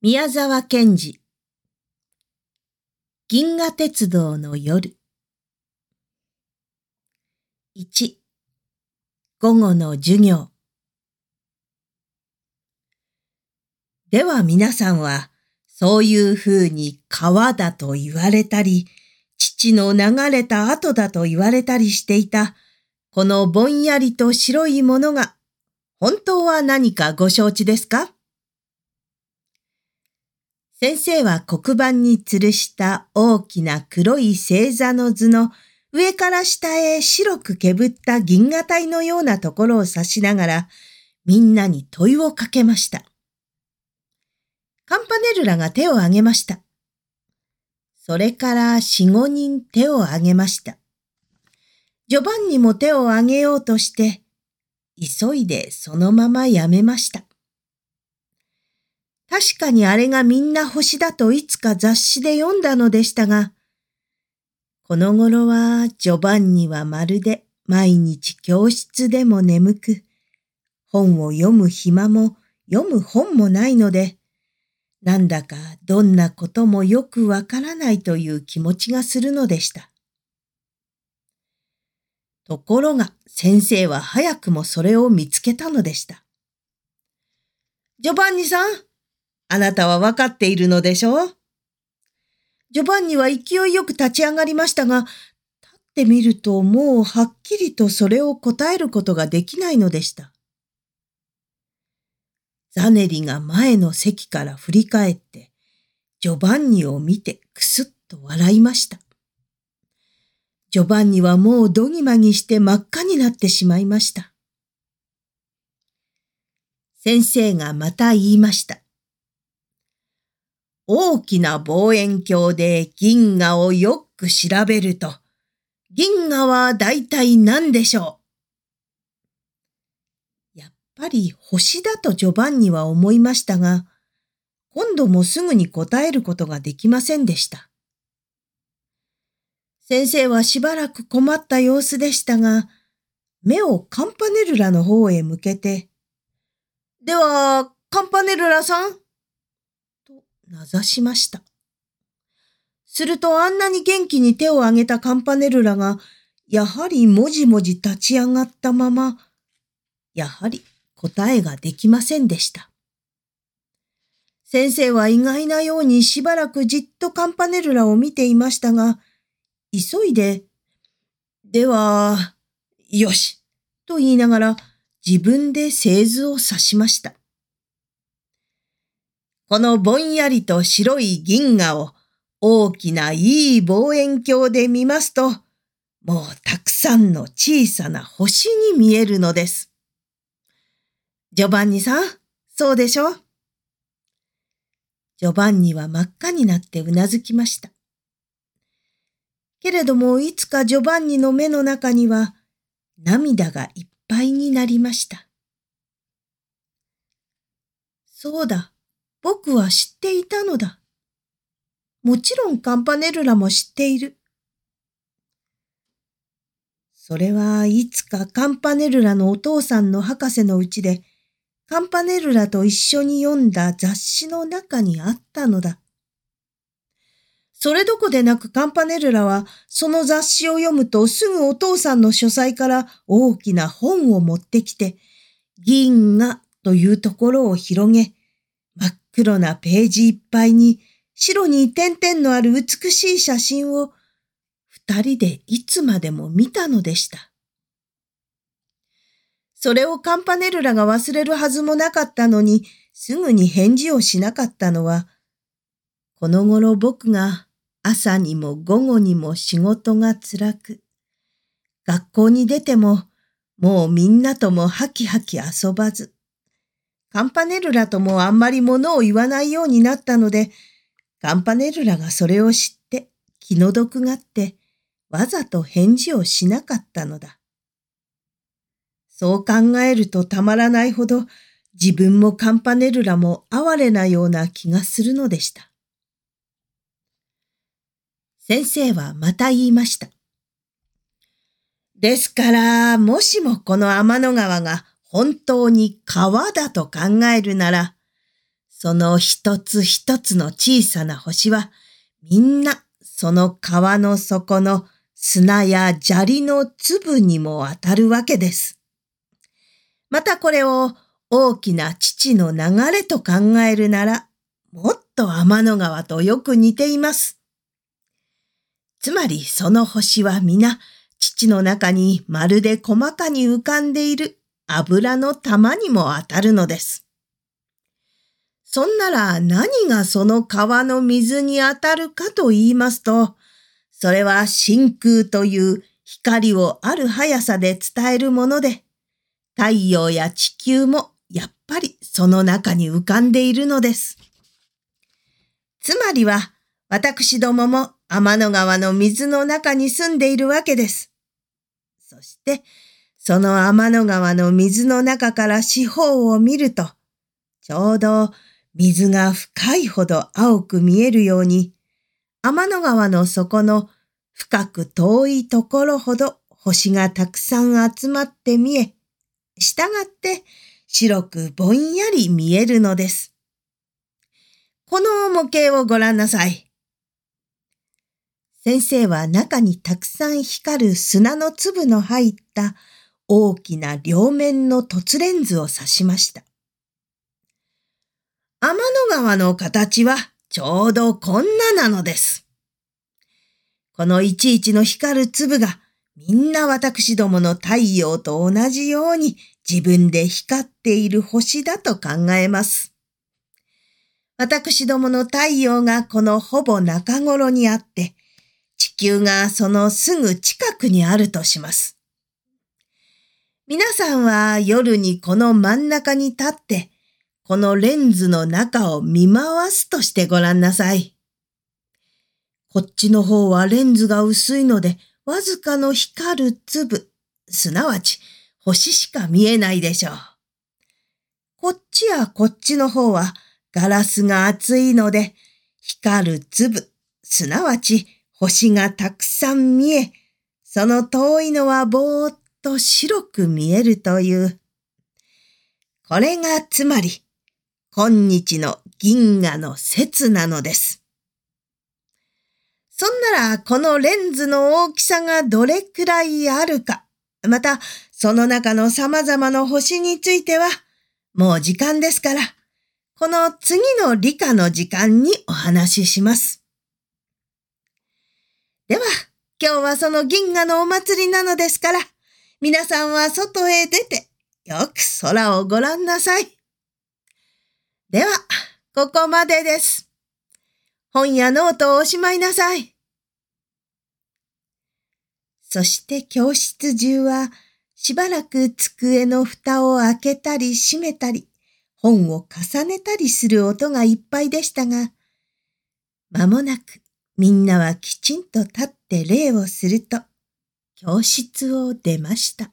宮沢賢治。銀河鉄道の夜。1午後の授業。では皆さんはそういうふうに川だと言われたり父の流れた後だと言われたりしていたこのぼんやりと白いものが本当は何かご承知ですか？先生は黒板に吊るした大きな黒い星座の図の上から下へ白くけぶった銀河帯のようなところを指しながらみんなに問いをかけました。カンパネルラが手を挙げました。それから四五人手を挙げました。ジョバンニも手を挙げようとして、急いでそのままやめました。確かにあれがみんな星だといつか雑誌で読んだのでしたが、この頃はジョバンニはまるで毎日教室でも眠く、本を読む暇も読む本もないので、なんだかどんなこともよくわからないという気持ちがするのでした。ところが先生は早くもそれを見つけたのでした。ジョバンニさん、あなたはわかっているのでしょう？ジョバンニは勢いよく立ち上がりましたが、立ってみるともうはっきりとそれを答えることができないのでした。ザネリが前の席から振り返って、ジョバンニを見てくすっと笑いました。ジョバンニはもうどぎまぎして真っ赤になってしまいました。先生がまた言いました。大きな望遠鏡で銀河をよく調べると、銀河は大体何でしょう？やっぱり星だとジョバンニは思いましたが、今度もすぐに答えることができませんでした。先生はしばらく困った様子でしたが、目をカンパネルラの方へ向けて、では、カンパネルラさん名指しました。するとあんなに元気に手を挙げたカンパネルラが、やはりもじもじ立ち上がったまま、やはり答えができませんでした。先生は意外なようにしばらくじっとカンパネルラを見ていましたが、急いで、では、よし、と言いながら自分で製図を指しました。このぼんやりと白い銀河を大きないい望遠鏡で見ますと、もうたくさんの小さな星に見えるのです。ジョバンニさん、そうでしょ？ジョバンニは真っ赤になってうなずきました。けれどもいつかジョバンニの目の中には涙がいっぱいになりました。そうだ、僕は知っていたのだ。もちろんカンパネルラも知っている。それはいつかカンパネルラのお父さんの博士のうちで、カンパネルラと一緒に読んだ雑誌の中にあったのだ。それどこでなくカンパネルラはその雑誌を読むとすぐお父さんの書斎から大きな本を持ってきて、銀河というところを広げ、黒なページいっぱいに白に点々のある美しい写真を二人でいつまでも見たのでした。それをカンパネルラが忘れるはずもなかったのに、すぐに返事をしなかったのは、この頃僕が朝にも午後にも仕事が辛く、学校に出てももうみんなともハキハキ遊ばず、カンパネルラともあんまり物を言わないようになったので、カンパネルラがそれを知って気の毒がって、わざと返事をしなかったのだ。そう考えるとたまらないほど、自分もカンパネルラも哀れなような気がするのでした。先生はまた言いました。ですから、もしもこの天の川が本当に川だと考えるなら、その一つ一つの小さな星は、みんなその川の底の砂や砂利の粒にも当たるわけです。またこれを大きな父の流れと考えるなら、もっと天の川とよく似ています。つまりその星は皆、父の中にまるで細かに浮かんでいる油の玉にも当たるのです。そんなら何がその川の水に当たるかと言いますと、それは真空という光をある速さで伝えるもので、太陽や地球もやっぱりその中に浮かんでいるのです。つまりは、私どもも天の川の水の中に住んでいるわけです。そして、その天の川の水の中から四方を見ると、ちょうど水が深いほど青く見えるように、天の川の底の深く遠いところほど星がたくさん集まって見え、従って白くぼんやり見えるのです。この模型をご覧なさい。先生は中にたくさん光る砂の粒の入った大きな両面の凸レンズを指しました。天の川の形はちょうどこんななのです。このいちいちの光る粒がみんな私どもの太陽と同じように自分で光っている星だと考えます。私どもの太陽がこのほぼ中頃にあって、地球がそのすぐ近くにあるとします。皆さんは夜にこの真ん中に立って、このレンズの中を見回すとしてごらんなさい。こっちの方はレンズが薄いので、わずかの光る粒、すなわち星しか見えないでしょう。こっちやこっちの方はガラスが厚いので、光る粒、すなわち星がたくさん見え、その遠いのはぼーっと白く見えるという。これがつまり、今日の銀河の説なのです。そんなら、このレンズの大きさがどれくらいあるか、また、その中の様々な星については、もう時間ですから、この次の理科の時間にお話しします。では、今日はその銀河のお祭りなのですから、皆さんは外へ出て、よく空をご覧なさい。では、ここまでです。本やノートをおしまいなさい。そして教室中はしばらく机の蓋を開けたり閉めたり、本を重ねたりする音がいっぱいでしたが、まもなくみんなはきちんと立って礼をすると、教室を出ました。